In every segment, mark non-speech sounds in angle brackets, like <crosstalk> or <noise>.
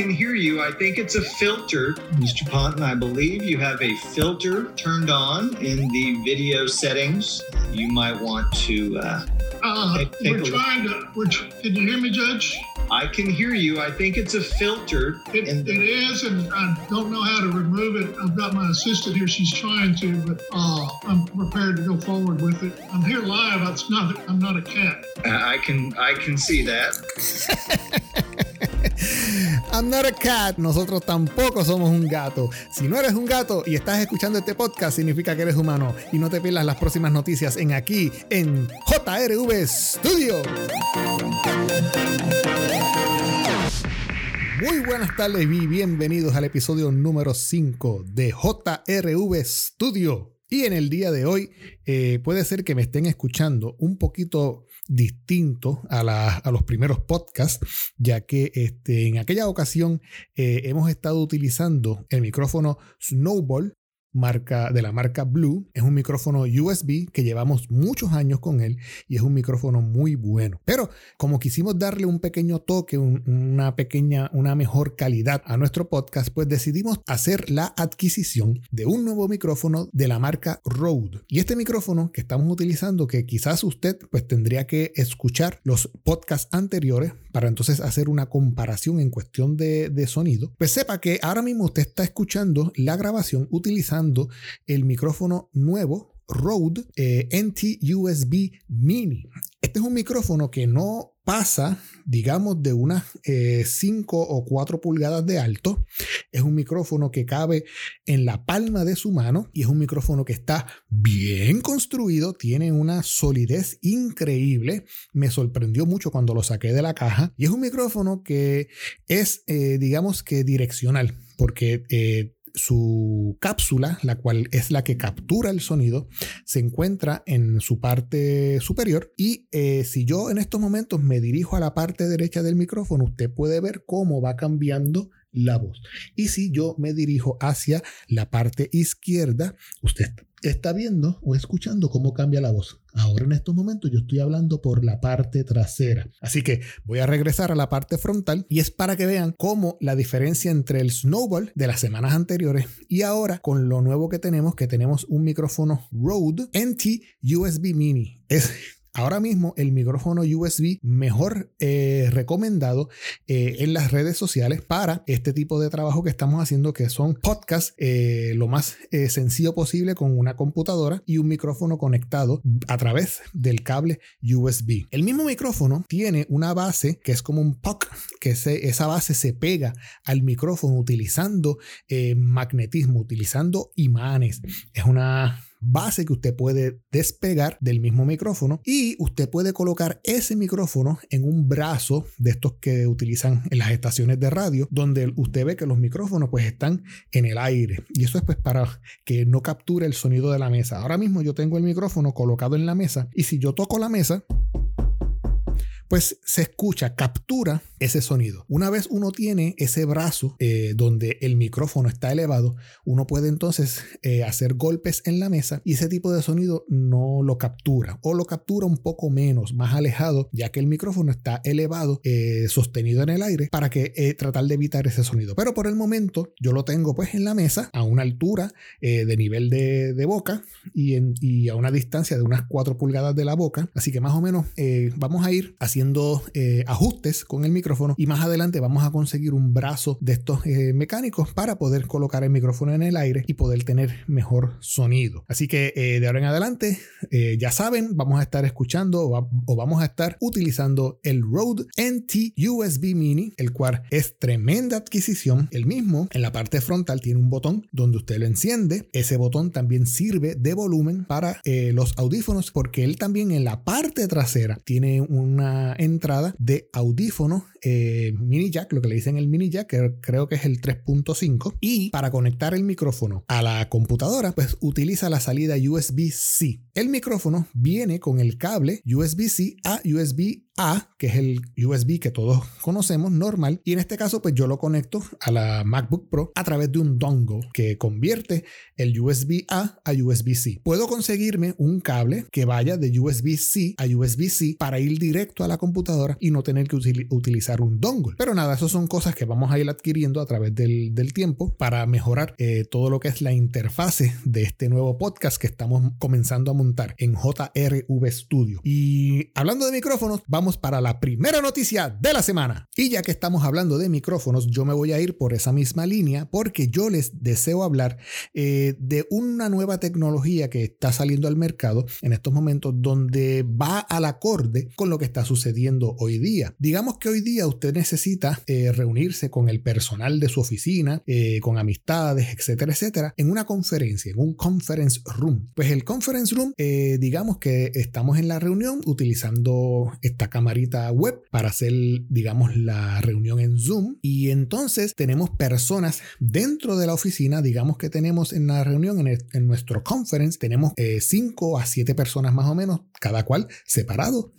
can hear you. I think it's a filter. Mr. Ponton, I believe you have a filter turned on in the video settings. You might want to. Uh, uh, take, take we're trying to. We're tr- can you hear me, Judge? I can hear you. I think it's a filter. It, in the- it is, and I don't know how to remove it. I've got my assistant here. She's trying to, but uh, I'm prepared to go forward with it. I'm here live. It's not. I'm not a cat. I can I can see that. <laughs> I'm not a cat. Nosotros tampoco somos un gato. Si no eres un gato y estás escuchando este podcast, significa que eres humano. Y no te pierdas las próximas noticias en aquí, en JRV Studio. Muy buenas tardes y bienvenidos al episodio número 5 de JRV Studio. Y en el día de hoy eh, puede ser que me estén escuchando un poquito distinto a, la, a los primeros podcasts, ya que este, en aquella ocasión eh, hemos estado utilizando el micrófono Snowball marca, de la marca Blue. Es un micrófono USB que llevamos muchos años con él y es un micrófono muy bueno. Pero como quisimos darle un pequeño toque, un, una pequeña, una mejor calidad a nuestro podcast, pues decidimos hacer la adquisición de un nuevo micrófono de la marca Rode. Y este micrófono que estamos utilizando, que quizás usted pues tendría que escuchar los podcasts anteriores para entonces hacer una comparación en cuestión de, de sonido, pues sepa que ahora mismo usted está escuchando la grabación utilizando el micrófono nuevo Rode eh, NT USB Mini. Este es un micrófono que no pasa, digamos, de unas 5 o 4 pulgadas de alto. Es un micrófono que cabe en la palma de su mano y es un micrófono que está bien construido, tiene una solidez increíble. Me sorprendió mucho cuando lo saqué de la caja y es un micrófono que es, eh, digamos, que direccional, porque... Su cápsula, la cual es la que captura el sonido, se encuentra en su parte superior y eh, si yo en estos momentos me dirijo a la parte derecha del micrófono, usted puede ver cómo va cambiando la voz. Y si yo me dirijo hacia la parte izquierda, usted está viendo o escuchando cómo cambia la voz. Ahora en estos momentos yo estoy hablando por la parte trasera. Así que voy a regresar a la parte frontal y es para que vean cómo la diferencia entre el Snowball de las semanas anteriores y ahora con lo nuevo que tenemos, que tenemos un micrófono Rode NT USB Mini. Ahora mismo el micrófono USB mejor eh, recomendado eh, en las redes sociales para este tipo de trabajo que estamos haciendo, que son podcasts eh, lo más sencillo posible con una computadora y un micrófono conectado a través del cable USB. El mismo micrófono tiene una base que es como un puck, que esa base se pega al micrófono utilizando magnetismo, utilizando imanes. Es una base que usted puede despegar del mismo micrófono y usted puede colocar ese micrófono en un brazo de estos que utilizan en las estaciones de radio donde usted ve que los micrófonos pues están en el aire y eso es pues para que no capture el sonido de la mesa. Ahora mismo yo tengo el micrófono colocado en la mesa y si yo toco la mesa pues se escucha, captura ese sonido. Una vez uno tiene ese brazo eh, donde el micrófono está elevado, uno puede entonces eh, hacer golpes en la mesa y ese tipo de sonido no lo captura o lo captura un poco menos, más alejado, ya que el micrófono está elevado, eh, sostenido en el aire para que tratar de evitar ese sonido. Pero por el momento yo lo tengo pues en la mesa a una altura de nivel de, boca y, y, a una distancia de unas 4 pulgadas de la boca. Así que más o menos vamos a ir haciendo haciendo eh, ajustes con el micrófono y más adelante vamos a conseguir un brazo de estos eh, mecánicos para poder colocar el micrófono en el aire y poder tener mejor sonido. Así que eh, de ahora en adelante, eh, ya saben, vamos a estar escuchando o, va, o, vamos a estar utilizando el Rode NT USB Mini, el cual es tremenda adquisición. El mismo en la parte frontal tiene un botón donde usted lo enciende. Ese botón también sirve de volumen para los audífonos porque él también en la parte trasera tiene una entrada de audífono eh, mini jack, lo que le dicen el mini jack, que creo que es el 3.5. Y para conectar el micrófono a la computadora, pues utiliza la salida USB-C. El micrófono viene con el cable USB-C a USB a, que es el USB que todos conocemos, normal. Y en este caso, pues yo lo conecto a la MacBook Pro a través de un dongle que convierte el USB A a USB-C. Puedo conseguirme un cable que vaya de USB-C a USB-C para ir directo a la computadora y no tener que utilizar un dongle. Pero nada, eso son cosas que vamos a ir adquiriendo a través del, tiempo para mejorar eh, todo lo que es la interfase de este nuevo podcast que estamos comenzando a montar en JRV Studio. Y hablando de micrófonos, vamos para la primera noticia de la semana. Y ya que estamos hablando de micrófonos, yo me voy a ir por esa misma línea porque yo les deseo hablar eh, de una nueva tecnología que está saliendo al mercado en estos momentos donde va al acorde con lo que está sucediendo hoy día. Digamos que hoy día usted necesita eh, reunirse con el personal de su oficina, eh, con amistades, etcétera, etcétera, en una conferencia, en un conference room. Pues el conference room, digamos que estamos en la reunión utilizando esta camarita web para hacer, digamos, la reunión en Zoom y entonces tenemos personas dentro de la oficina, digamos que tenemos en la reunión, en, nuestro conference, tenemos 5 eh, a 7 personas más o menos, cada cual separado,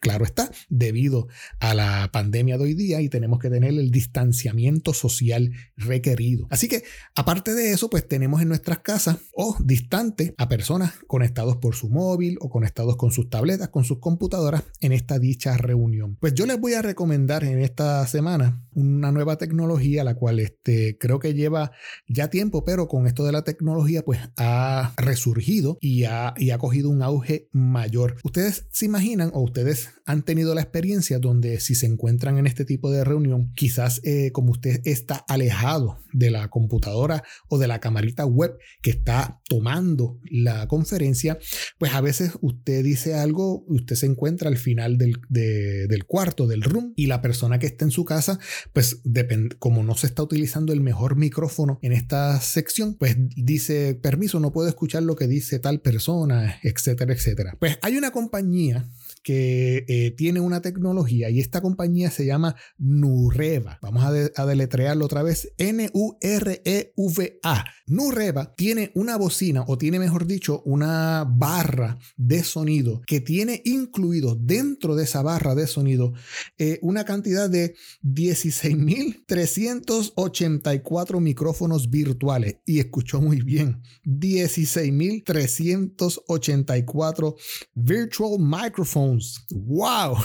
claro está, debido a la pandemia de hoy día y tenemos que tener el distanciamiento social requerido. Así que, aparte de eso, pues tenemos en nuestras casas o distantes a personas conectados por su móvil o conectados con sus tabletas, con sus computadoras en esta dicha reunión. Pues yo les voy a recomendar en esta semana una nueva tecnología, la cual este, creo que lleva ya tiempo, pero con esto de la tecnología, pues ha resurgido y ha, y ha cogido un auge mayor. Ustedes se imaginan o ustedes han tenido la experiencia donde si se encuentran en este tipo de reunión, quizás eh, como usted está alejado de la computadora o de la camarita web que está tomando la conferencia, pues a veces usted dice algo, usted se encuentra al final del, del cuarto, del room, y la persona que está en su casa, pues depende, como no se está utilizando el mejor micrófono en esta sección, pues dice, permiso, no puedo escuchar lo que dice tal persona, etcétera, etcétera. Pues hay una compañía que eh, tiene una tecnología y esta compañía se llama Nureva. Vamos a, deletrearlo otra vez. N-U-R-E-V-A. Nureva tiene una bocina o tiene mejor dicho una barra de sonido que tiene incluido dentro de esa barra de sonido eh, una cantidad de 16.384 micrófonos virtuales. Y escuchó muy bien. 16.384 virtual microphones ¡Wow! <laughs>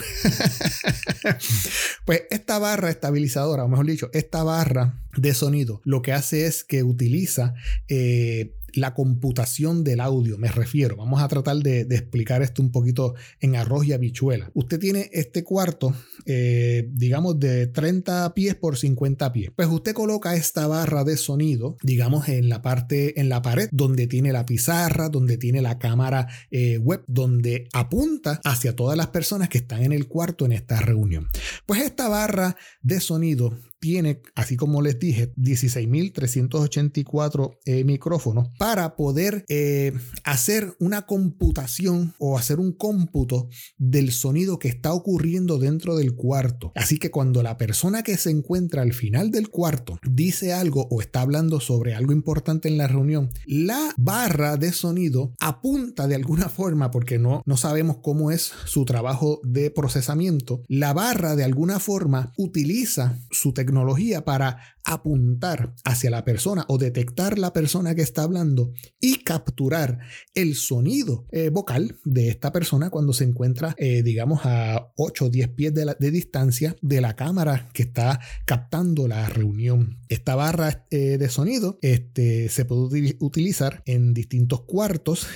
pues esta barra estabilizadora, o mejor dicho, esta barra de sonido, lo que hace es que utiliza eh, la computación del audio, me refiero. Vamos a tratar de, explicar esto un poquito en arroz y habichuela. Usted tiene este cuarto, eh, digamos, de 30 pies por 50 pies. Pues usted coloca esta barra de sonido, digamos, en la parte, en la pared, donde tiene la pizarra, donde tiene la cámara eh, web, donde apunta hacia todas las personas que están en el cuarto en esta reunión. Pues esta barra de sonido tiene, así como les dije, 16.384 eh, micrófonos para poder eh, hacer una computación o hacer un cómputo del sonido que está ocurriendo dentro del cuarto. Así que cuando la persona que se encuentra al final del cuarto dice algo o está hablando sobre algo importante en la reunión, la barra de sonido apunta de alguna forma, porque no, no sabemos cómo es su trabajo de procesamiento, la barra de alguna forma utiliza su tecnología tecnología para apuntar hacia la persona o detectar la persona que está hablando y capturar el sonido eh, vocal de esta persona cuando se encuentra, eh, digamos, a 8 o 10 pies de, distancia de la cámara que está captando la reunión. Esta barra eh, de sonido este, se puede utilizar en distintos cuartos,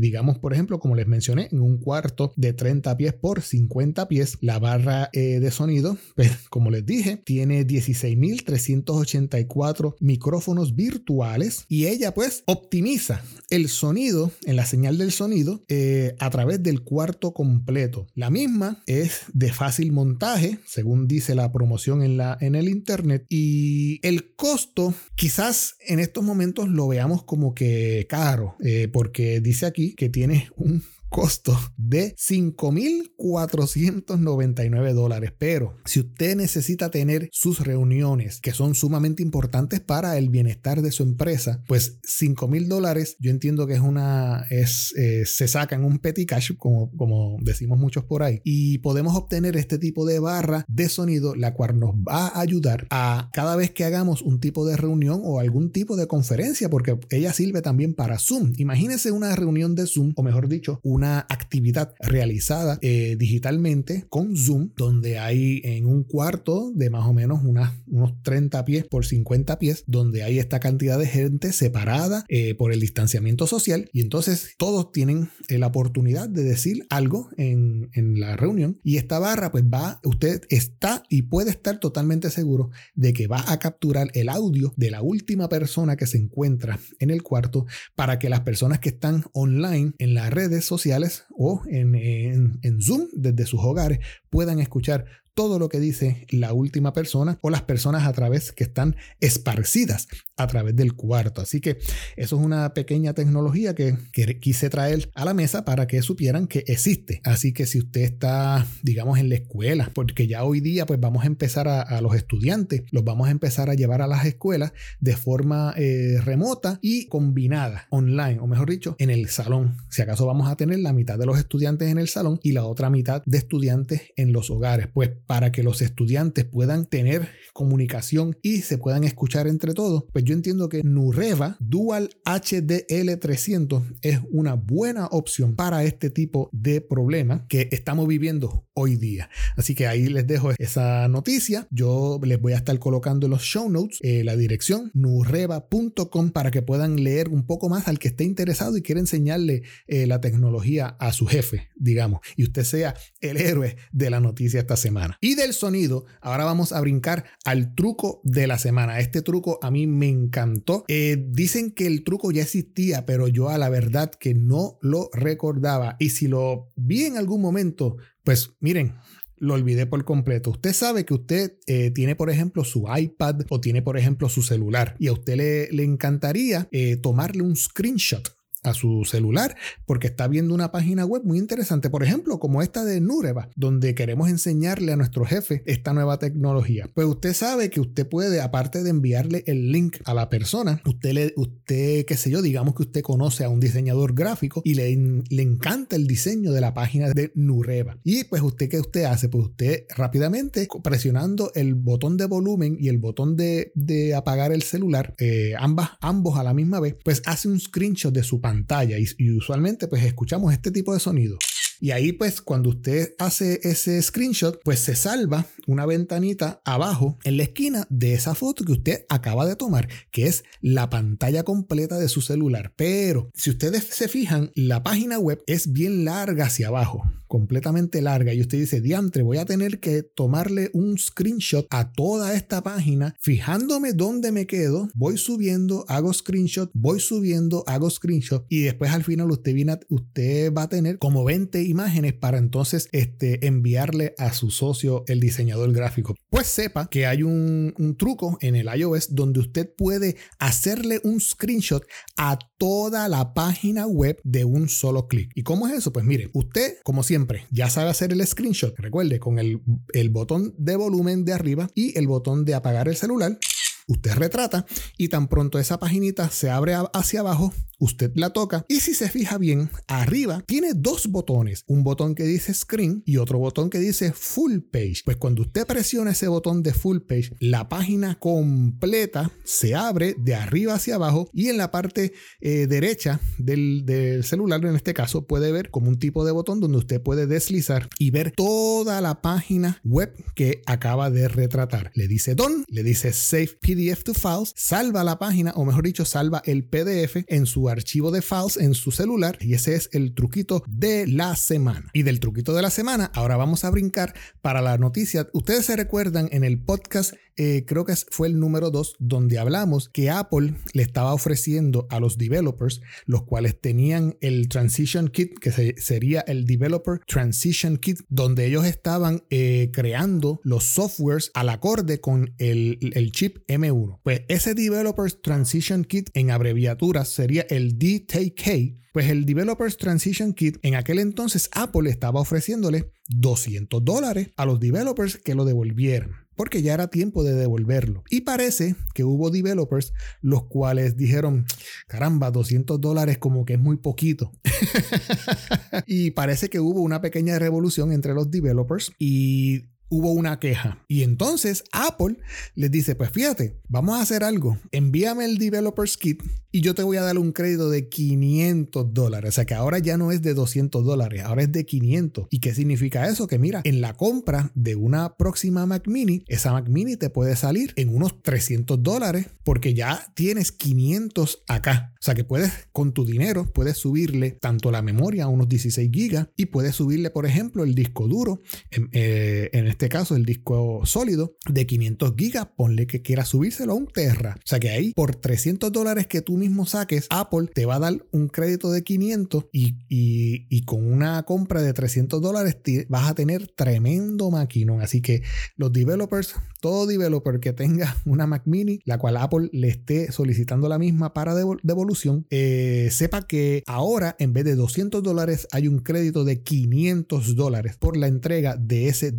digamos, por ejemplo, como les mencioné, en un cuarto de 30 pies por 50 pies, la barra de sonido, <laughs> pues, como les dije, tiene 16.300 284 micrófonos virtuales y ella pues optimiza el sonido en la señal del sonido eh, a través del cuarto completo. La misma es de fácil montaje, según dice la promoción en, la, en el internet y el costo quizás en estos momentos lo veamos como que caro eh, porque dice aquí que tiene un costo de 5.499 dólares. Pero si usted necesita tener sus reuniones que son sumamente importantes para el bienestar de su empresa, pues 5.000 dólares yo entiendo que es una, es, eh, se saca en un petty cash, como, como decimos muchos por ahí, y podemos obtener este tipo de barra de sonido, la cual nos va a ayudar a cada vez que hagamos un tipo de reunión o algún tipo de conferencia, porque ella sirve también para Zoom. Imagínese una reunión de Zoom, o mejor dicho, una una actividad realizada eh, digitalmente con Zoom, donde hay en un cuarto de más o menos unos 30 pies por 50 pies, donde hay esta cantidad de gente separada eh, por el distanciamiento social. Y entonces todos tienen la oportunidad de decir algo en, en la reunión. Y esta barra pues va, usted está y puede estar totalmente seguro de que va a capturar el audio de la última persona que se encuentra en el cuarto para que las personas que están online en las redes sociales o en, Zoom desde sus hogares puedan escuchar todo lo que dice la última persona o las personas a través que están esparcidas a través del cuarto. Así que eso es una pequeña tecnología que, quise traer a la mesa para que supieran que existe. Así que si usted está, digamos, en la escuela, porque ya hoy día pues vamos a empezar a, los estudiantes, los vamos a empezar a llevar a las escuelas de forma eh, remota y combinada, online, o mejor dicho, en el salón. Si acaso vamos a tener la mitad de los estudiantes en el salón y la otra mitad de estudiantes en los hogares, pues para que los estudiantes puedan tener comunicación y se puedan escuchar entre todos, pues yo entiendo que Nureva Dual HDL 300 es una buena opción para este tipo de problema que estamos viviendo hoy día. Así que ahí les dejo esa noticia. Yo les voy a estar colocando en los show notes eh, la dirección nureva.com para que puedan leer un poco más al que esté interesado y quiera enseñarle eh, la tecnología a su jefe, digamos, y usted sea el héroe de la noticia esta semana. Y del sonido, ahora vamos a brincar al truco de la semana. Este truco a mí me encantó. Eh, dicen que el truco ya existía, pero yo a la verdad que no lo recordaba. Y si lo vi en algún momento, pues miren, lo olvidé por completo. Usted sabe que usted eh, tiene, por ejemplo, su iPad o tiene, por ejemplo, su celular y a usted le, le encantaría eh, tomarle un screenshot a su celular porque está viendo una página web muy interesante, por ejemplo, como esta de Nureva, donde queremos enseñarle a nuestro jefe esta nueva tecnología. Pues usted sabe que usted puede, aparte de enviarle el link a la persona, usted, le, usted qué sé yo, digamos que usted conoce a un diseñador gráfico y le, le encanta el diseño de la página de Nureva. Y pues usted, ¿qué usted hace? Pues usted rápidamente, presionando el botón de volumen y el botón de, de apagar el celular, eh, ambas, ambos a la misma vez, pues hace un screenshot de su pantalla pantalla y, usualmente pues escuchamos este tipo de sonido. Y ahí pues cuando usted hace ese screenshot, pues se salva una ventanita abajo en la esquina de esa foto que usted acaba de tomar, que es la pantalla completa de su celular. Pero si ustedes se fijan, la página web es bien larga hacia abajo completamente larga. Y usted dice, diantre, voy a tener que tomarle un screenshot a toda esta página, fijándome dónde me quedo, voy subiendo, hago screenshot, voy subiendo, hago screenshot. Y después al final usted, viene usted va a tener como 20 imágenes para entonces este, enviarle a su socio, el diseñador gráfico. Pues sepa que hay un, un truco en el iOS donde usted puede hacerle un screenshot a toda la página web de un solo clic. ¿Y cómo es eso? Pues mire, usted, como siempre, ya sabe hacer el screenshot. Recuerde, con el, el botón de volumen de arriba y el botón de apagar el celular usted retrata y tan pronto esa paginita se abre hacia abajo, usted la toca y si se fija bien, arriba tiene dos botones, un botón que dice screen y otro botón que dice full page. Pues cuando usted presiona ese botón de full page, la página completa se abre de arriba hacia abajo y en la parte eh, derecha del, del celular, en este caso, puede ver como un tipo de botón donde usted puede deslizar y ver toda la página web que acaba de retratar. Le dice don, le dice save PDF to files, salva la página o mejor dicho, salva el PDF en su archivo de files en su celular y ese es el truquito de la semana. Y del truquito de la semana, ahora vamos a brincar para la noticia. Ustedes se recuerdan en el podcast eh, creo que fue el número 2, donde hablamos que Apple le estaba ofreciendo a los developers, los cuales tenían el Transition Kit, que sería el Developer Transition Kit, donde ellos estaban eh, creando los softwares al acorde con el, el chip M1. Pues ese Developer Transition Kit en abreviatura sería el DTK. Pues el Developers Transition Kit en aquel entonces Apple estaba ofreciéndole 200 dólares a los developers que lo devolvieran porque ya era tiempo de devolverlo. Y parece que hubo developers los cuales dijeron, caramba, 200 dólares como que es muy poquito. <laughs> y parece que hubo una pequeña revolución entre los developers y hubo una queja. Y entonces Apple les dice, pues fíjate, vamos a hacer algo. Envíame el Developers Kit y yo te voy a dar un crédito de 500 dólares. O sea que ahora ya no es de 200 dólares, ahora es de 500. ¿Y qué significa eso? Que mira, en la compra de una próxima Mac Mini, esa Mac Mini te puede salir en unos 300 dólares porque ya tienes 500 acá. O sea que puedes, con tu dinero, puedes subirle tanto la memoria a unos 16 gigas y puedes subirle, por ejemplo, el disco duro, en, eh, en este caso el disco sólido de 500 gigas, ponle que quieras subírselo a un Terra. O sea que ahí por 300 dólares que tú mismo saques, Apple te va a dar un crédito de 500 y, y, con una compra de 300 dólares vas a tener tremendo maquinón. Así que los developers, todo developer que tenga <laughs> una Mac mini, la cual Apple le esté solicitando la misma para devolución, eh, sepa que ahora en vez de 200 dólares hay un crédito de 500 dólares por la entrega de ese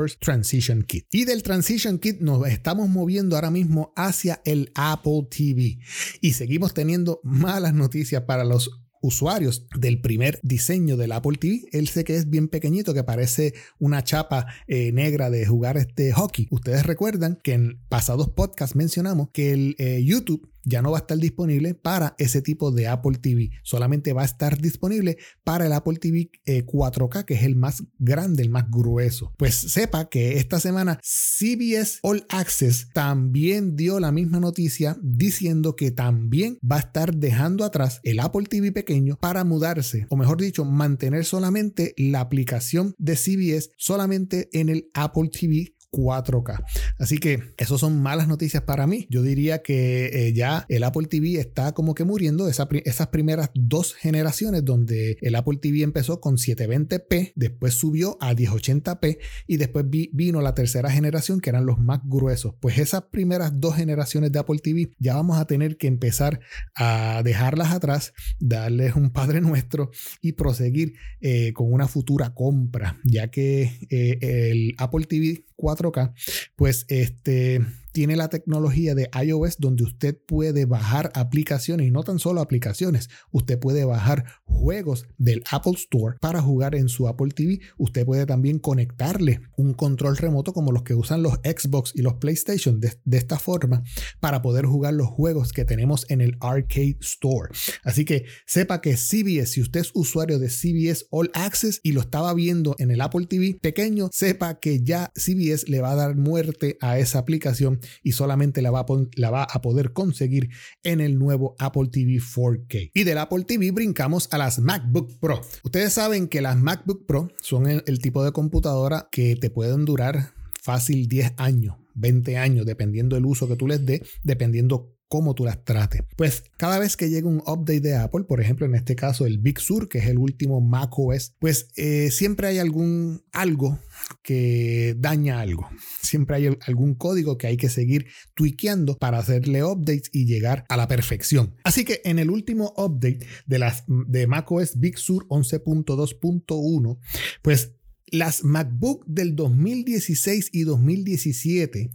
Developers Transition Kit. Y del Transition Kit nos estamos moviendo ahora mismo hacia el Apple TV y seguimos teniendo malas noticias para los usuarios del primer diseño del Apple TV. Él sé que es bien pequeñito, que parece una chapa eh, negra de jugar este hockey. Ustedes recuerdan que en pasados podcasts mencionamos que el eh, YouTube ya no va a estar disponible para ese tipo de Apple TV. Solamente va a estar disponible para el Apple TV 4K, eh, que es el más grande, el más grueso. Pues sepa que esta semana CBS All Access también dio la misma noticia diciendo que también va a estar dejando atrás el Apple TV pequeño para mudarse, o mejor dicho, mantener solamente la aplicación de CBS solamente en el Apple TV 4K. Así que eso son malas noticias para mí. Yo diría que eh, ya el Apple TV está como que muriendo. esas primeras dos generaciones donde el Apple TV empezó con 720p, después subió a 1080p y después vino la tercera generación que eran los más gruesos. Pues esas primeras dos generaciones de Apple TV ya vamos a tener que empezar a dejarlas atrás, darles un Padre <laughs> Nuestro y proseguir eh, con una futura compra, ya que eh, el Apple TV 4K, pues este tiene la tecnología de iOS donde usted puede bajar aplicaciones y no tan solo aplicaciones, usted puede bajar juegos del Apple Store para jugar en su Apple TV. Usted puede también conectarle un control remoto como los que usan los Xbox y los PlayStation de, esta forma para poder jugar los juegos que tenemos en el Arcade Store. Así que sepa que CBS, si usted es usuario de CBS All Access y lo estaba viendo en el Apple TV pequeño, sepa que ya CBS le va a dar muerte a esa aplicación y solamente la va, a, la va a poder conseguir en el nuevo Apple TV 4K. Y del Apple TV brincamos a las MacBook Pro. Ustedes saben que las MacBook Pro son el, el tipo de computadora que te pueden durar fácil 10 años, 20 años, dependiendo del uso que tú les des, dependiendo cómo tú las trates. Pues cada vez que llega un update de Apple, por ejemplo en este caso el Big Sur, que es el último macOS, pues eh, siempre hay algún algo que daña algo. Siempre hay algún código que hay que seguir tweakeando para hacerle updates y llegar a la perfección. Así que en el último update de las de macOS Big Sur 11.2.1, pues las MacBook del 2016 y 2017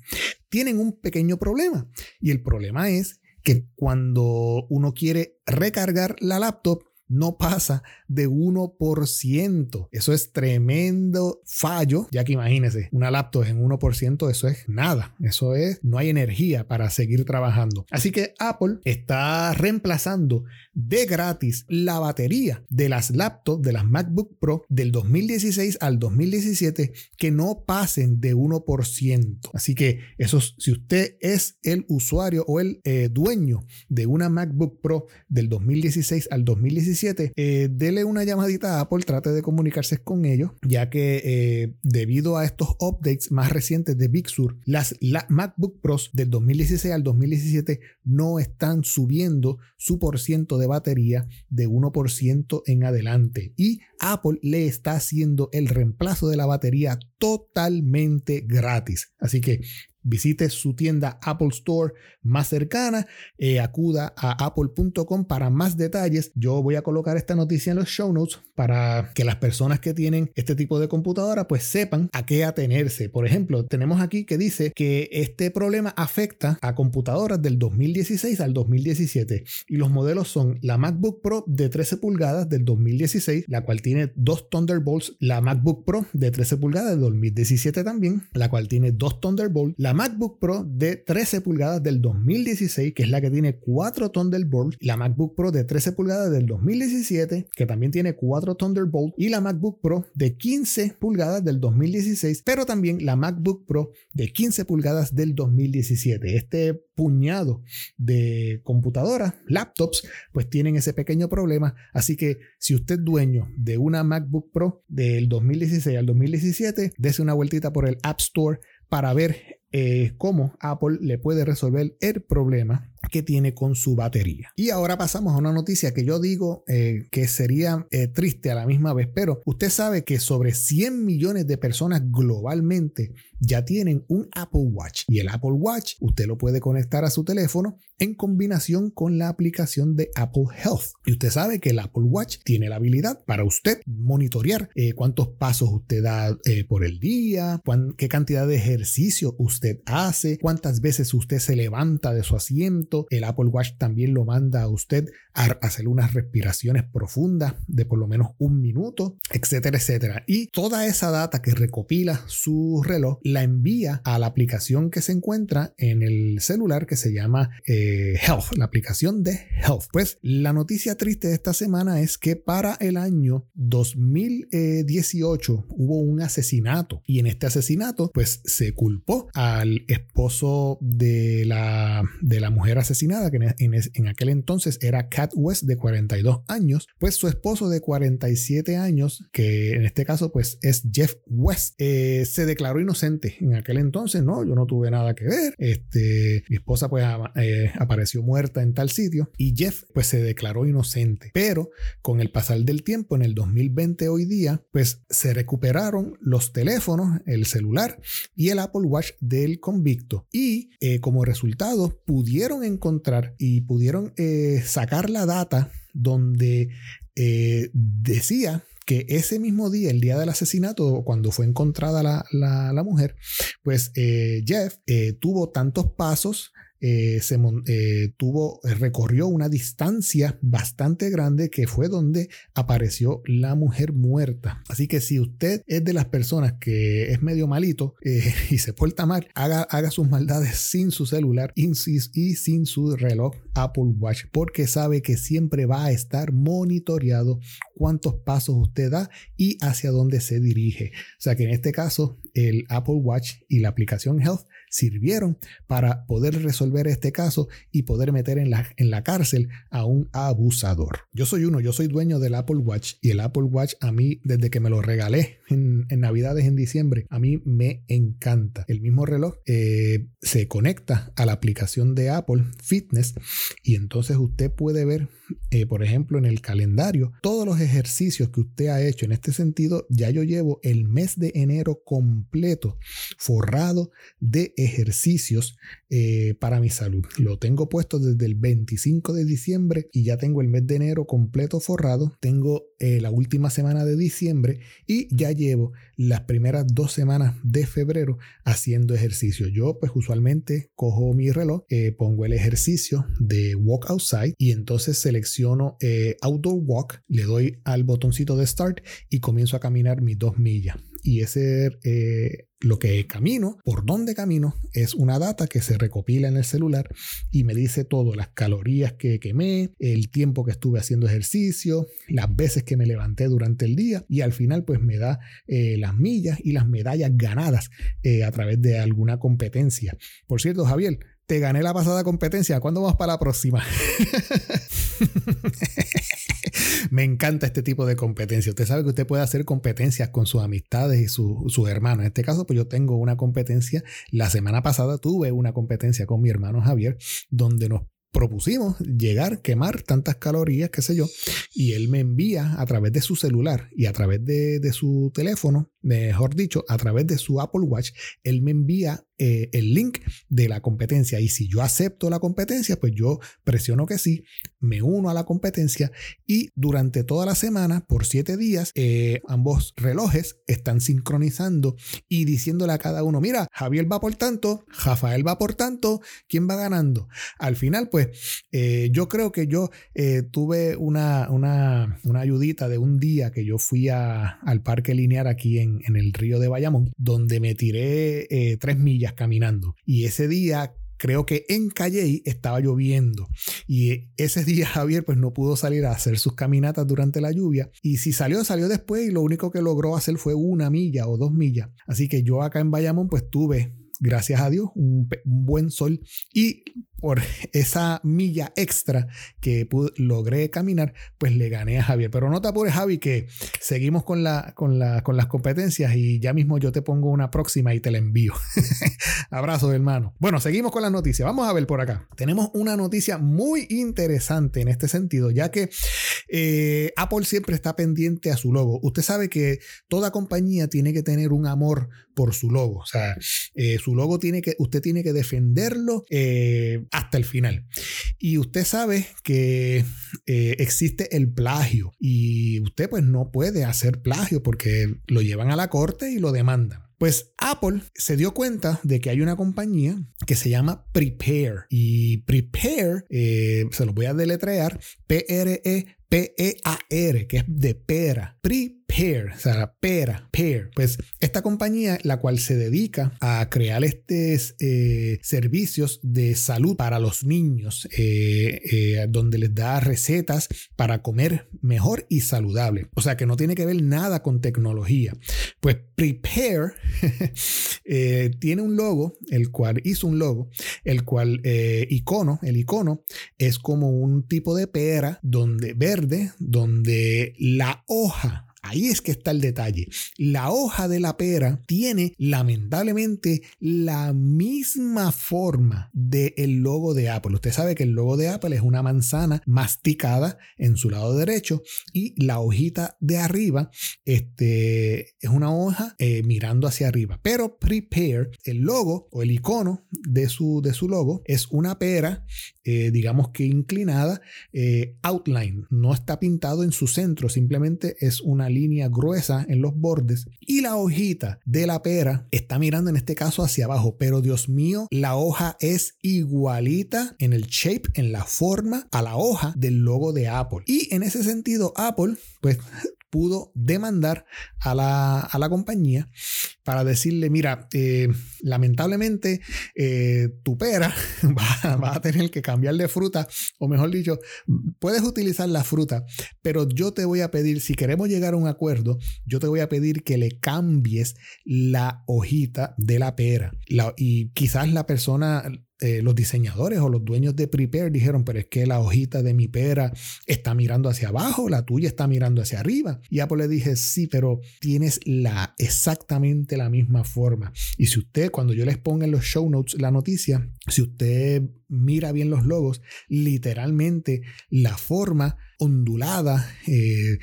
tienen un pequeño problema. Y el problema es que cuando uno quiere recargar la laptop, no pasa de 1%. Eso es tremendo fallo, ya que imagínense, una laptop en 1%, eso es nada. Eso es, no hay energía para seguir trabajando. Así que Apple está reemplazando de gratis la batería de las laptops, de las MacBook Pro del 2016 al 2017 que no pasen de 1%. Así que eso, si usted es el usuario o el eh, dueño de una MacBook Pro del 2016 al 2017, eh, dele una llamadita a Apple, trate de comunicarse con ellos, ya que eh, debido a estos updates más recientes de Big Sur, las MacBook Pros del 2016 al 2017 no están subiendo su por ciento de batería de 1% en adelante. Y Apple le está haciendo el reemplazo de la batería totalmente gratis. Así que visite su tienda Apple Store más cercana, eh, acuda a apple.com para más detalles. Yo voy a colocar esta noticia en los show notes para que las personas que tienen este tipo de computadora pues sepan a qué atenerse. Por ejemplo, tenemos aquí que dice que este problema afecta a computadoras del 2016 al 2017 y los modelos son la MacBook Pro de 13 pulgadas del 2016, la cual tiene dos Thunderbolts, la MacBook Pro de 13 pulgadas del 2017 también, la cual tiene dos Thunderbolts, la MacBook Pro de 13 pulgadas del 2016, que es la que tiene 4 Thunderbolt, la MacBook Pro de 13 pulgadas del 2017, que también tiene 4 Thunderbolt, y la MacBook Pro de 15 pulgadas del 2016, pero también la MacBook Pro de 15 pulgadas del 2017. Este puñado de computadoras, laptops, pues tienen ese pequeño problema. Así que si usted es dueño de una MacBook Pro del 2016 al 2017, dése una vueltita por el App Store para ver eh, cómo Apple le puede resolver el problema que tiene con su batería. Y ahora pasamos a una noticia que yo digo eh, que sería eh, triste a la misma vez, pero usted sabe que sobre 100 millones de personas globalmente ya tienen un Apple Watch y el Apple Watch usted lo puede conectar a su teléfono en combinación con la aplicación de Apple Health. Y usted sabe que el Apple Watch tiene la habilidad para usted monitorear eh, cuántos pasos usted da por el día, qué cantidad de ejercicio usted hace, cuántas veces usted se levanta de su asiento, el Apple Watch también lo manda a usted a hacer unas respiraciones profundas de por lo menos un minuto, etcétera, etcétera. Y toda esa data que recopila su reloj la envía a la aplicación que se encuentra en el celular que se llama eh, Health, la aplicación de Health. Pues la noticia triste de esta semana es que para el año 2018 hubo un asesinato y en este asesinato pues se culpó al esposo de la, de la mujer asesinada, que en, aquel entonces era Cat West de 42 años, pues su esposo de 47 años, que en este caso pues es Jeff West, eh, se declaró inocente en aquel entonces, no, yo no tuve nada que ver, este, mi esposa pues eh, apareció muerta en tal sitio y Jeff pues se declaró inocente, pero con el pasar del tiempo en el 2020 hoy día pues se recuperaron los teléfonos, el celular y el Apple Watch del convicto. Y eh, como resultado pudieron encontrar y pudieron eh, sacar la data donde eh, decía que ese mismo día, el día del asesinato, cuando fue encontrada la, mujer, pues eh, Jeff tuvo tantos pasos eh, se eh, tuvo, eh, recorrió una distancia bastante grande que fue donde apareció la mujer muerta. Así que si usted es de las personas que es medio malito <laughs> y se porta mal, haga, haga sus maldades sin su celular y sin su reloj Apple Watch, porque sabe que siempre va a estar monitoreado cuántos pasos usted da y hacia dónde se dirige. O sea que en este caso, el Apple Watch y la aplicación Health sirvieron para poder resolver este caso y poder meter en la, en la cárcel a un abusador. Yo soy uno, yo soy dueño del Apple Watch y el Apple Watch a mí, desde que me lo regalé en, Navidades, en diciembre, a mí me encanta. El mismo reloj eh, se conecta a la aplicación de Apple Fitness y entonces usted puede ver, eh, por ejemplo, en el calendario, todos los ejercicios que usted ha hecho. En este sentido, ya yo llevo el mes de enero completo forrado de ejercicios eh, para mi salud. Lo tengo puesto desde el 25 de diciembre y ya tengo el mes de enero completo forrado. Tengo eh, la última semana de diciembre y ya llevo las primeras dos semanas de febrero haciendo ejercicio. Yo pues usualmente cojo mi reloj, eh, pongo el ejercicio de walk outside y entonces selecciono outdoor walk, le doy al botoncito de start y comienzo a caminar mis dos millas y ese eh, lo que camino, por dónde camino, es una data que se recopila en el celular y me dice todo, las calorías que quemé, el tiempo que estuve haciendo ejercicio, las veces que me levanté durante el día y al final pues me da eh, las millas y las medallas ganadas eh, a través de alguna competencia. Por cierto, Javier, te gané la pasada competencia. ¿Cuándo vamos para la próxima? <laughs> <laughs> Me encanta este tipo de competencia. Usted sabe que usted puede hacer competencias con sus amistades y sus hermanos. En este caso, pues yo tengo una competencia. La semana pasada tuve una competencia con mi hermano Javier, donde nos propusimos llegar, quemar tantas calorías, qué sé yo, y él me envía a través de su celular y a través de su teléfono, mejor dicho, a través de su Apple Watch, él me envía eh, el link de la competencia. Y si yo acepto la competencia, pues yo presiono que sí, me uno a la competencia y durante toda la semana, por siete días, eh, ambos relojes están sincronizando y diciéndole a cada uno, mira, Javier va por tanto, Rafael va por tanto, ¿quién va ganando? Al final, pues eh, yo creo que yo tuve una, una, una, ayudita de un día que yo fui al parque lineal aquí en, en, el río de Bayamón, donde me tiré eh, tres millas caminando. Y ese día creo que en Calley estaba lloviendo. Y ese día <laughs> Javier pues no pudo salir a hacer sus caminatas durante la lluvia. Y si salió salió después y lo único que logró hacer fue una milla o dos millas. Así que yo acá en Bayamón pues tuve gracias a Dios un, un buen sol. Y por <laughs> esa milla extra que logré caminar, pues le gané a Javier. Pero no te apures, Javi, que seguimos con, la, con, la, con las competencias y ya mismo yo te pongo una próxima y te la envío. <laughs> Abrazo, hermano. Bueno, seguimos con las noticias. Vamos a ver por acá. Tenemos una noticia muy interesante en este sentido, ya que eh, Apple siempre está pendiente a su logo. Usted sabe que toda compañía tiene que tener un amor por su logo. O sea, eh, su logo tiene que, usted tiene que defenderlo. Eh, hasta el final. Y usted sabe que eh, existe el plagio y usted pues no puede hacer plagio porque lo llevan a la corte y lo demandan. Pues Apple se dio cuenta de que hay una compañía que se llama Prepare y Prepare, eh, se lo voy a deletrear, P-R-E P-E-A-R, que es de pera. Prepare, o sea, pera, pear. Pues esta compañía, la cual se dedica a crear estos eh, servicios de salud para los niños, eh, eh, donde les da recetas para comer mejor y saludable. O sea, que no tiene que ver nada con tecnología. Pues Prepare <laughs> tiene un logo, el cual hizo un logo, el cual icono, el icono es como un tipo de pera donde donde la hoja Ahí es que está el detalle. La hoja de la pera tiene lamentablemente la misma forma del logo de Apple. Usted sabe que el logo de Apple es una manzana masticada en su lado derecho y la hojita de arriba este, es una hoja eh, mirando hacia arriba. Pero Prepare, el logo o el icono de su, de su logo es una pera, eh, digamos que inclinada, eh, outline. No está pintado en su centro, simplemente es una línea gruesa en los bordes y la hojita de la pera está mirando en este caso hacia abajo, pero Dios mío, la hoja es igualita en el shape, en la forma a la hoja del logo de Apple. Y en ese sentido, Apple, pues pudo demandar a la, a la compañía para decirle, mira, eh, lamentablemente eh, tu pera <laughs> va, a tener que cambiar de fruta, o mejor dicho, puedes utilizar la fruta, pero yo te voy a pedir, si queremos llegar a un acuerdo, yo te voy a pedir que le cambies la hojita de la pera. y quizás la persona eh, los diseñadores o los dueños de Prepare dijeron, pero es que la hojita de mi pera está mirando hacia abajo, la tuya está mirando hacia arriba. Y Apple le dije, sí, pero tienes la exactamente la misma forma. Y si usted, cuando yo les ponga en los show notes la noticia, si usted mira bien los logos, literalmente la forma ondulada, eh,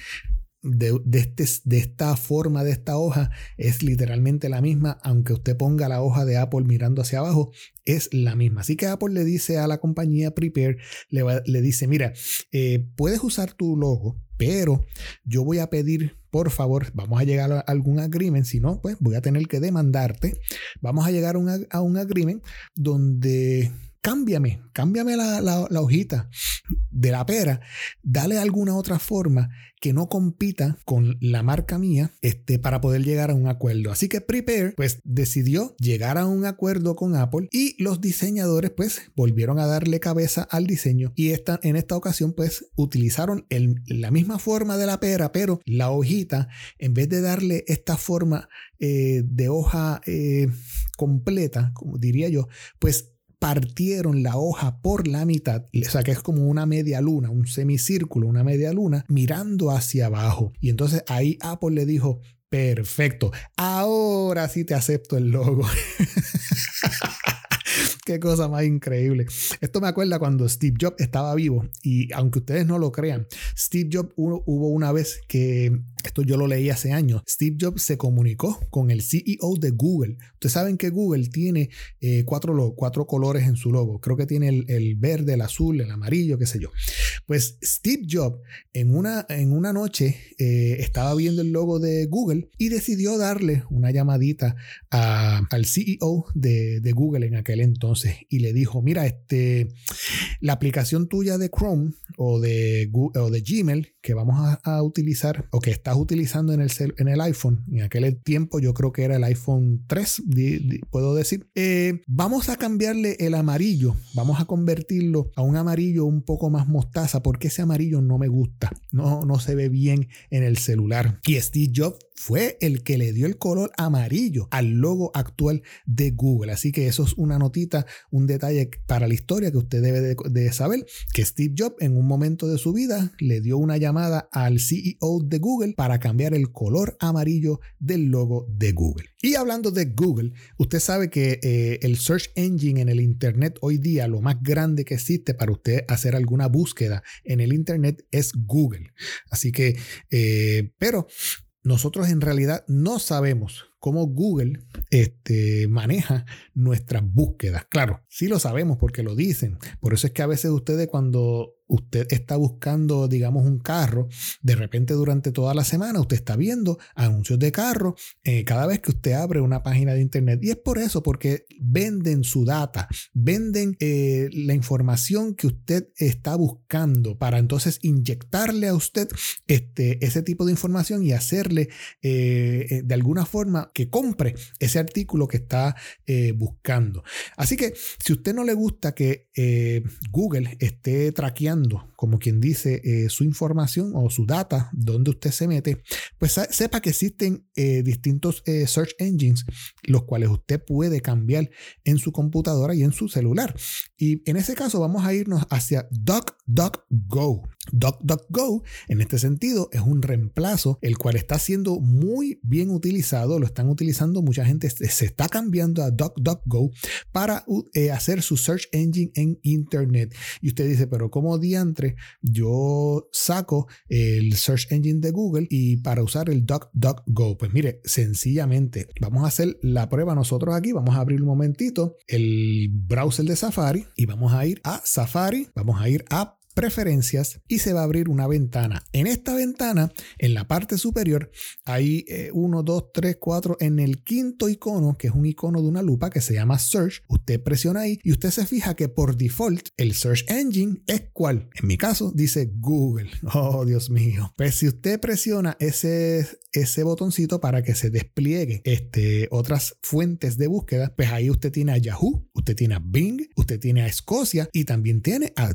de, este, de, esta forma, de esta hoja, es literalmente la misma, aunque usted ponga la hoja de Apple mirando hacia abajo, es la misma. Así que Apple le dice a la compañía Prepare, le, dice, mira, eh, puedes usar tu logo, pero yo voy a pedir, por favor, vamos a llegar a algún agreement, si no, pues voy a tener que demandarte, vamos a llegar a un agreement donde cámbiame, cámbiame la, hojita de la pera, dale alguna otra forma que no compita con la marca mía este, para poder llegar a un acuerdo. Así que Prepare pues decidió llegar a un acuerdo con Apple y los diseñadores pues volvieron a darle cabeza al diseño y esta, en esta ocasión pues utilizaron la misma forma de la pera pero la hojita en vez de darle esta forma eh, de hoja eh, completa como diría yo pues partieron la hoja por la mitad, o sea que es como una media luna, un semicírculo, una media luna, mirando hacia abajo. Y entonces ahí Apple le dijo, perfecto, ahora sí te acepto el logo. <laughs> Qué cosa más increíble. Esto me acuerda cuando Steve Jobs estaba vivo y aunque ustedes no lo crean, Steve Jobs hubo una vez que, esto yo lo leí hace años, Steve Jobs se comunicó con el CEO de Google. Ustedes saben que Google tiene eh, cuatro, cuatro colores en su logo. Creo que tiene el, el, verde, el azul, el amarillo, qué sé yo. Pues Steve Jobs en una, en una noche eh, estaba viendo el logo de Google y decidió darle una llamadita al CEO de, Google en aquel entonces y le dijo, mira, este, la aplicación tuya de Chrome o de, o de Gmail que vamos a, utilizar o que estás utilizando en el, en el iPhone, en aquel tiempo yo creo que era el iPhone 3, puedo decir, eh, vamos a cambiarle el amarillo, vamos a convertirlo a un amarillo un poco más mostaza porque ese amarillo no me gusta, no, no se ve bien en el celular. Y Steve Jobs fue el que le dio el color amarillo al logo actual de Google. Así que eso es una notita, un detalle para la historia que usted debe de, saber, que Steve Jobs en un momento de su vida le dio una llamada al CEO de Google para cambiar el color amarillo del logo de Google. Y hablando de Google, usted sabe que eh, el search engine en el Internet hoy día, lo más grande que existe para usted hacer alguna búsqueda en el Internet es Google. Así que, eh, pero nosotros en realidad no sabemos cómo Google este, maneja nuestras búsquedas. Claro, sí lo sabemos porque lo dicen. Por eso es que a veces ustedes cuando usted está buscando, digamos, un carro, de repente durante toda la semana usted está viendo anuncios de carro eh, cada vez que usted abre una página de internet. Y es por eso, porque venden su data, venden eh, la información que usted está buscando para entonces inyectarle a usted este, ese tipo de información y hacerle eh, de alguna forma que compre ese artículo que está buscando. Así que si a usted no le gusta que Google esté traqueando como quien dice, eh, su información o su data, donde usted se mete, pues sepa que existen eh, distintos eh, search engines, los cuales usted puede cambiar en su computadora y en su celular. Y en ese caso vamos a irnos hacia DuckDuckGo. DuckDuckGo, en este sentido, es un reemplazo, el cual está siendo muy bien utilizado, lo están utilizando, mucha gente se está cambiando a DuckDuckGo para hacer su search engine en Internet. Y usted dice, pero ¿cómo diantre yo saco el search engine de Google y para usar el DuckDuckGo? Pues mire, sencillamente vamos a hacer la prueba nosotros aquí. Vamos a abrir un momentito el browser de Safari y vamos a ir a Safari, vamos a ir a preferencias y se va a abrir una ventana. En esta ventana, en la parte superior, hay 1, 2, 3, 4. En el quinto icono, que es un icono de una lupa que se llama Search, usted presiona ahí y usted se fija que por default el Search Engine es cuál. En mi caso dice Google. <laughs> Oh, Dios mío. Pues si usted presiona ese, ese botoncito para que se despliegue este, otras fuentes de búsqueda, pues ahí usted tiene a Yahoo, usted tiene a Bing, usted tiene a Escocia y también tiene a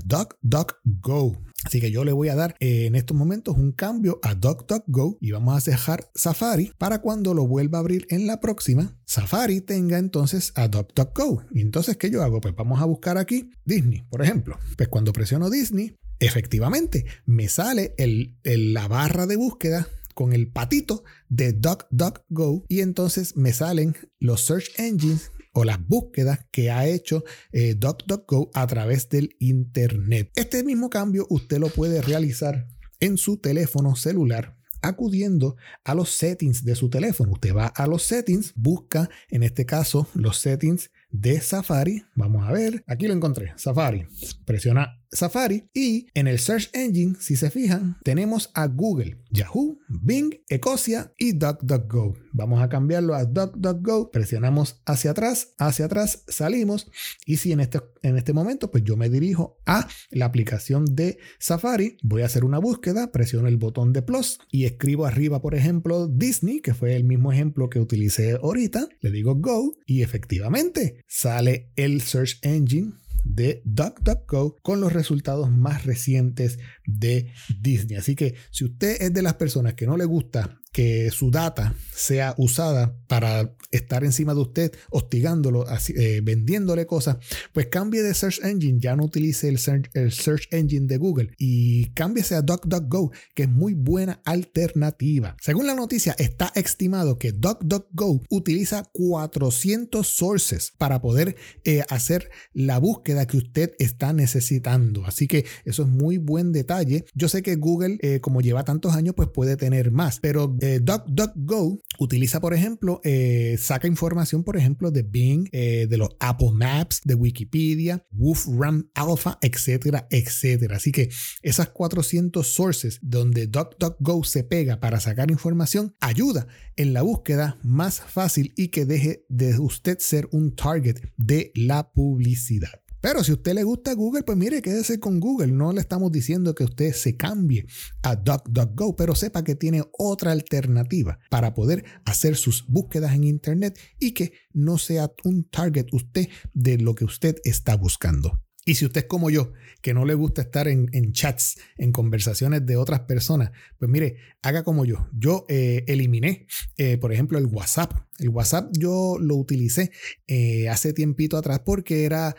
Go. Así que yo le voy a dar eh, en estos momentos un cambio a DuckDuckGo y vamos a dejar Safari para cuando lo vuelva a abrir en la próxima, Safari tenga entonces a DuckDuckGo. Y entonces, ¿qué yo hago? Pues vamos a buscar aquí Disney, por ejemplo. Pues cuando presiono Disney, efectivamente me sale el, la barra de búsqueda con el patito de DuckDuckGo y entonces me salen los search engines o las búsquedas que ha hecho eh, DuckDuckGo a través del Internet. Este mismo cambio usted lo puede realizar en su teléfono celular acudiendo a los settings de su teléfono. Usted va a los settings, busca en este caso los settings de Safari. Vamos a ver, aquí lo encontré, Safari. Presiona Safari y en el Search Engine, si se fijan, tenemos a Google, Yahoo, Bing, Ecosia y DuckDuckGo. Vamos a cambiarlo a DuckDuckGo, presionamos hacia atrás, hacia atrás, salimos. Y si en este, en este momento pues yo me dirijo a la aplicación de Safari, voy a hacer una búsqueda, presiono el botón de plus y escribo arriba, por ejemplo, Disney, que fue el mismo ejemplo que utilicé ahorita, le digo Go y efectivamente sale el Search Engine de DuckDuckGo con los resultados más recientes de Disney. Así que si usted es de las personas que no le gusta que su data sea usada para estar encima de usted, hostigándolo, eh, vendiéndole cosas, pues cambie de search engine, ya no utilice el search, engine de Google y cámbiese a DuckDuckGo, que es muy buena alternativa. Según la noticia, está estimado que DuckDuckGo utiliza 400 sources para poder eh, hacer la búsqueda que usted está necesitando. Así que eso es muy buen detalle. Yo sé que Google, eh, como lleva tantos años, pues puede tener más, pero eh, DuckDuckGo utiliza, por ejemplo, eh, saca información, por ejemplo, de Bing, de los Apple Maps, de Wikipedia, Wolfram Alpha, etcétera, etcétera. Así que esas 400 sources donde DuckDuckGo se pega para sacar información ayuda en la búsqueda más fácil y que deje de usted ser un target de la publicidad. Pero si a usted le gusta Google, pues mire, quédese con Google. No le estamos diciendo que usted se cambie a DuckDuckGo, pero sepa que tiene otra alternativa para poder hacer sus búsquedas en Internet y que no sea un target usted de lo que usted está buscando. Y si usted es como yo, que no le gusta estar en, chats, en conversaciones de otras personas, pues mire, haga como yo. Yo eh, eliminé, eh, por ejemplo, el WhatsApp el WhatsApp yo lo utilicé eh, hace tiempito atrás porque era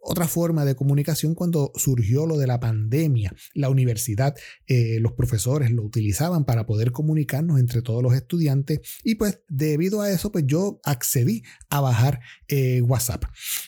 otra forma de comunicación cuando surgió lo de la pandemia. La universidad, los profesores lo utilizaban para poder comunicarnos entre todos los estudiantes y pues debido a eso pues yo accedí a bajar WhatsApp.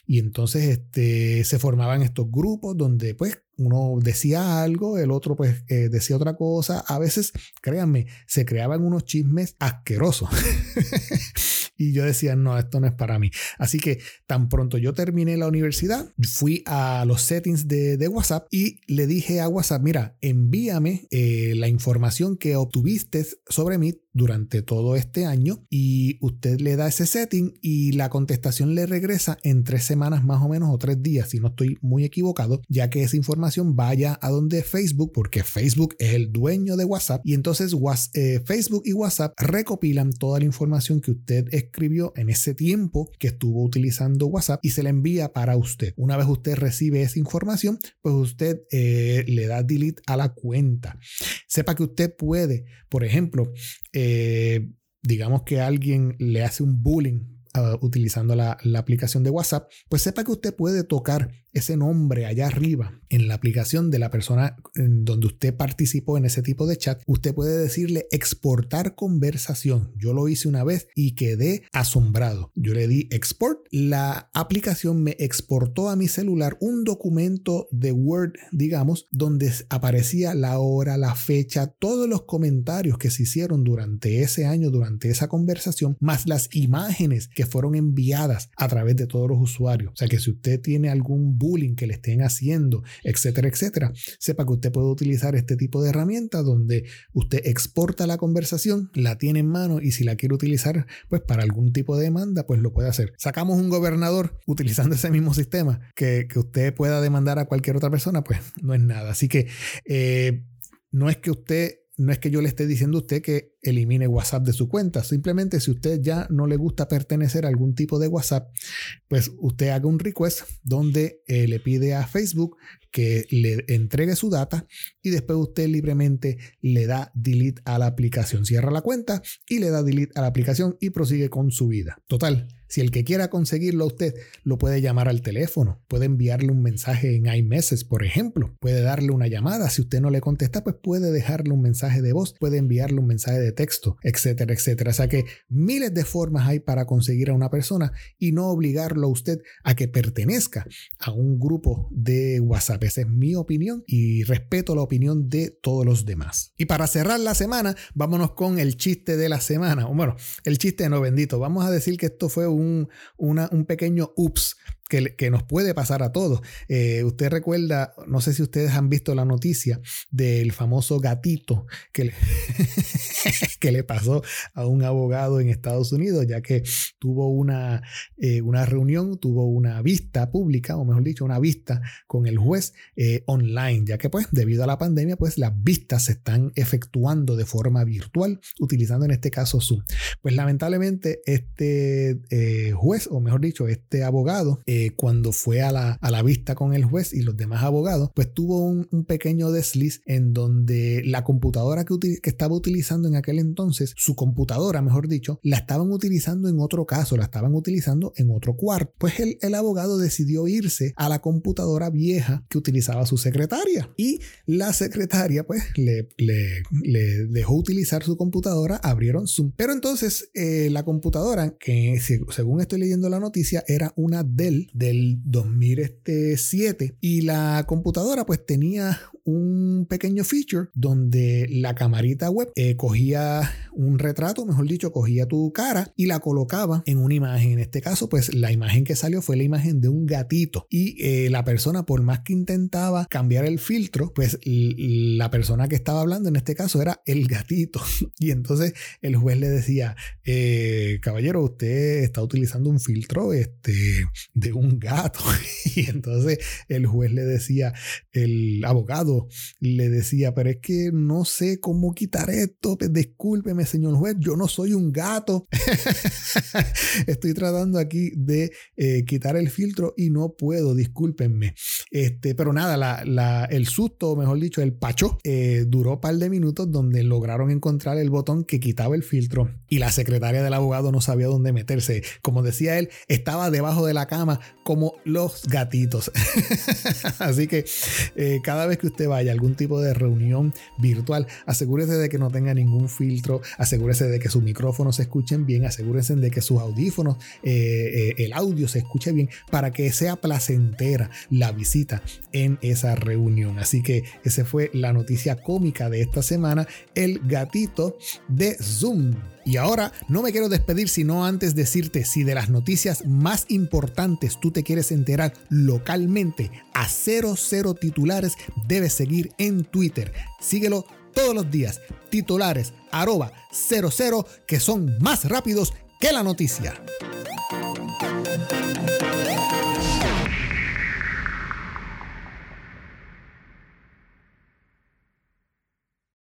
Y entonces este, se formaban estos grupos donde pues uno decía algo, el otro pues eh, decía otra cosa. A veces, créanme, se creaban unos chismes asquerosos. <laughs> y yo decía, no, esto no es para mí. Así que tan pronto yo terminé la universidad, fui a los settings de, WhatsApp y le dije a WhatsApp, mira, envíame eh, la información que obtuviste sobre mí durante todo este año y usted le da ese setting y la contestación le regresa en tres semanas más o menos o tres días, si no estoy muy equivocado, ya que esa información vaya a donde Facebook, porque Facebook es el dueño de WhatsApp y entonces eh, Facebook y WhatsApp recopilan toda la información que usted escribió en ese tiempo que estuvo utilizando WhatsApp y se la envía para usted. Una vez usted recibe esa información, pues usted eh, le da delete a la cuenta. Sepa que usted puede, por ejemplo, eh, digamos que alguien le hace un bullying uh, utilizando la, aplicación de WhatsApp, pues sepa que usted puede tocar ese nombre allá arriba en la aplicación de la persona en donde usted participó en ese tipo de chat, usted puede decirle exportar conversación. Yo lo hice una vez y quedé asombrado. Yo le di export, la aplicación me exportó a mi celular un documento de Word, digamos, donde aparecía la hora, la fecha, todos los comentarios que se hicieron durante ese año, durante esa conversación, más las imágenes que fueron enviadas a través de todos los usuarios. O sea que si usted tiene algún que le estén haciendo, etcétera, etcétera, sepa que usted puede utilizar este tipo de herramientas donde usted exporta la conversación, la tiene en mano y si la quiere utilizar pues para algún tipo de demanda, pues lo puede hacer. Sacamos un gobernador utilizando ese mismo sistema que, usted pueda demandar a cualquier otra persona, pues no es nada. Así que eh, no es que usted no es que yo le esté diciendo a usted que elimine WhatsApp de su cuenta. Simplemente si usted ya no le gusta pertenecer a algún tipo de WhatsApp, pues usted haga un request donde eh, le pide a Facebook que le entregue su data y después usted libremente le da delete a la aplicación. Cierra la cuenta y le da delete a la aplicación y prosigue con su vida. Total, si el que quiera conseguirlo a usted lo puede llamar al teléfono, puede enviarle un mensaje en iMessage, por ejemplo, puede darle una llamada. Si usted no le contesta, pues puede dejarle un mensaje de voz, puede enviarle un mensaje de texto, etcétera, etcétera. O sea que miles de formas hay para conseguir a una persona y no obligarlo a usted a que pertenezca a un grupo de WhatsApp. Esa es mi opinión y respeto la opinión de todos los demás. Y para cerrar la semana, vámonos con el chiste de la semana. Bueno, el chiste no bendito. Vamos a decir que esto fue un pequeño ups que, nos puede pasar a todos. Eh, usted recuerda, no sé si ustedes han visto la noticia del famoso gatito que le, <laughs> que le pasó a un abogado en Estados Unidos, ya que tuvo una, eh, una reunión, tuvo una vista pública, o mejor dicho, una vista con el juez eh, online, ya que pues debido a la pandemia, pues las vistas se están efectuando de forma virtual, utilizando en este caso Zoom. Pues lamentablemente este juez, o mejor dicho, este abogado, eh, cuando fue a la, a la, vista con el juez y los demás abogados, pues tuvo un, pequeño desliz en donde la computadora que, que, estaba utilizando en aquel entonces, su computadora, mejor dicho, la estaban utilizando en otro caso, la estaban utilizando en otro cuarto. Pues el, el abogado decidió irse a la computadora vieja que utilizaba su secretaria y la secretaria pues le, le, le dejó utilizar su computadora, abrieron Zoom. Pero entonces eh, la computadora, que según estoy leyendo la noticia, era una Dell del 2007 y la computadora pues tenía un pequeño feature donde la camarita web eh, cogía un retrato, mejor dicho, cogía tu cara y la colocaba en una imagen. En este caso, pues la imagen que salió fue la imagen de un gatito y eh, la persona, por más que intentaba cambiar el filtro, pues la persona que estaba hablando en este caso era el gatito. <laughs> Y entonces el juez le decía, eh, caballero, usted está utilizando un filtro este, de un gato. <laughs> Y entonces el juez le decía, el abogado, le decía, pero es que no sé cómo quitar esto, discúlpeme señor juez, yo no soy un gato. <laughs> Estoy tratando aquí de eh, quitar el filtro y no puedo, discúlpenme. Este, pero nada, el susto, mejor dicho, el pacho, eh, duró un par de minutos donde lograron encontrar el botón que quitaba el filtro y la secretaria del abogado no sabía dónde meterse. Como decía él, estaba debajo de la cama como los gatitos. <laughs> Así que eh, cada vez que usted vaya a algún tipo de reunión virtual, asegúrese de que no tenga ningún filtro, asegúrese de que sus micrófonos se escuchen bien, asegúrese de que sus audífonos, eh, eh, el audio se escuche bien para que sea placentera la visita en esa reunión. Así que esa fue la noticia cómica de esta semana, el gatito de Zoom. Y ahora no me quiero despedir sino antes decirte si de las noticias más importantes tú te quieres enterar localmente a 00 titulares, debes seguir en Twitter. Síguelo todos los días. Titulares arroba 00 que son más rápidos que la noticia.